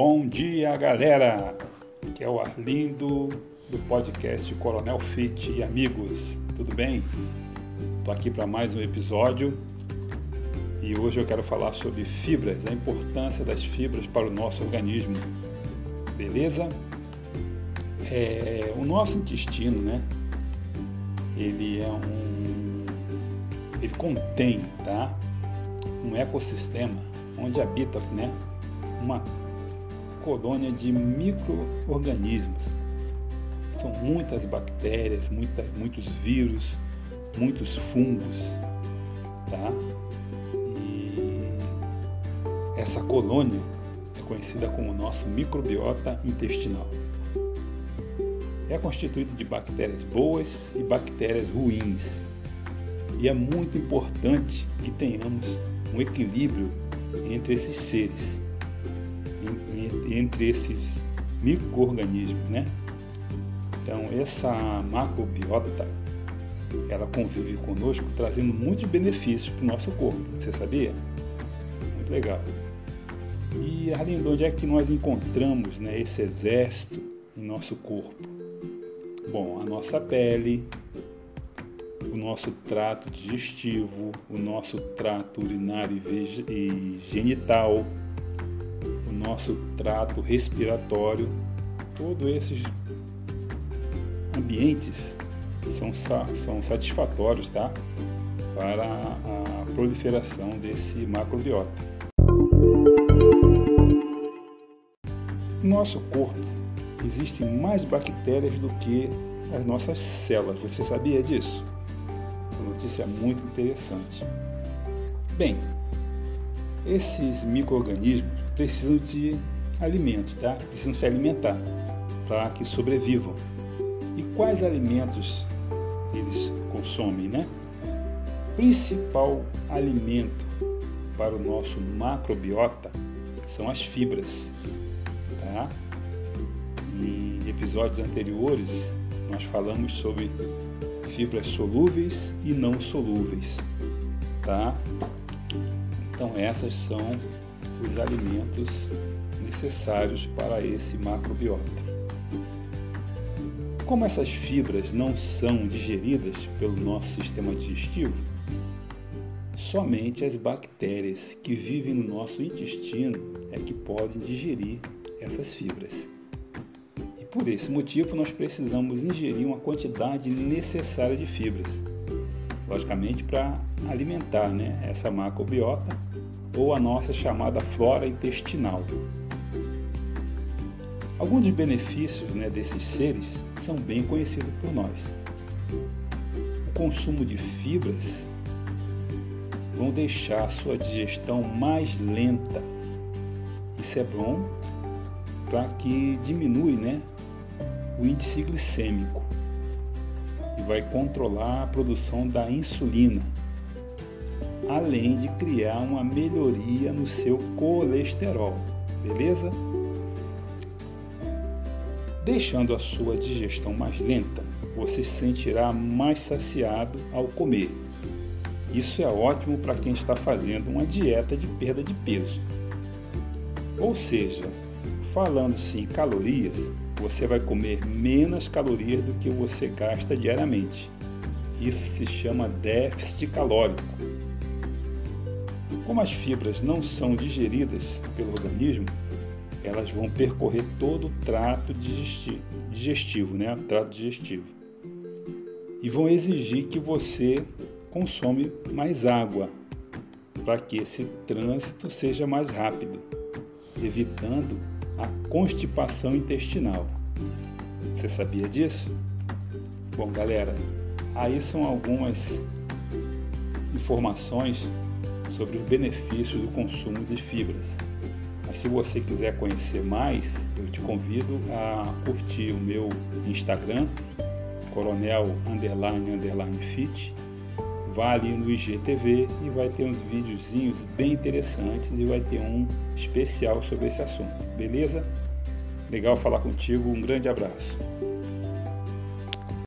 Bom dia, galera! Aqui é o Arlindo do podcast Coronel Fit e amigos, tudo bem? Estou aqui para mais um episódio e hoje eu quero falar sobre fibras, a importância das fibras para o nosso organismo, beleza? É, o nosso intestino, né? Ele é um. Ele contém, tá? Um ecossistema onde habita, né? Uma colônia de micro-organismos. São muitas bactérias, muita, muitos vírus, muitos fungos, tá? E essa colônia é conhecida como nosso microbiota intestinal. É constituído de bactérias boas e bactérias ruins. E é muito importante que tenhamos um equilíbrio entre esses seres entre esses micro-organismos, né? Então, essa macrobiota, ela convive conosco, trazendo muitos benefícios para o nosso corpo. Você sabia? Muito legal. E, de onde é que nós encontramos né, esse exército em nosso corpo? Bom, a nossa pele, o nosso trato digestivo, o nosso trato urinário e genital, nosso trato respiratório, todos esses ambientes são, são satisfatórios tá? para a proliferação desse macrobiota. No nosso corpo existem mais bactérias do que as nossas células. Você sabia disso? Uma notícia muito interessante. Bem, esses micro-organismos precisam de alimentos, tá? Precisam se alimentar para que sobrevivam. E quais alimentos eles consomem, né? Principal alimento para o nosso macrobiota são as fibras, tá? Em episódios anteriores nós falamos sobre fibras solúveis e não solúveis, tá? Então essas são os alimentos necessários para esse macrobiota. Como essas fibras não são digeridas pelo nosso sistema digestivo, somente as bactérias que vivem no nosso intestino é que podem digerir essas fibras. E por esse motivo nós precisamos ingerir uma quantidade necessária de fibras, logicamente para alimentar né, essa macrobiota ou a nossa chamada flora intestinal. Alguns dos benefícios né, desses seres são bem conhecidos por nós. O consumo de fibras vão deixar a sua digestão mais lenta. Isso é bom para que diminui né, o índice glicêmico e vai controlar a produção da insulina, além de criar uma melhoria no seu colesterol, beleza? Deixando a sua digestão mais lenta, você se sentirá mais saciado ao comer. Isso é ótimo para quem está fazendo uma dieta de perda de peso. Ou seja, falando-se em calorias, você vai comer menos calorias do que você gasta diariamente. Isso se chama déficit calórico. Como as fibras não são digeridas pelo organismo, elas vão percorrer todo o trato digestivo, né? O trato digestivo. E vão exigir que você consome mais água para que esse trânsito seja mais rápido, evitando a constipação intestinal. Você sabia disso? Bom, galera, aí são algumas informações sobre os benefícios do consumo de fibras. Mas se você quiser conhecer mais, eu te convido a curtir o meu Instagram, coronel underline underline fit. Vá ali no IGTV e vai ter uns videozinhos bem interessantes e vai ter um especial sobre esse assunto. Beleza? Legal falar contigo. Um grande abraço.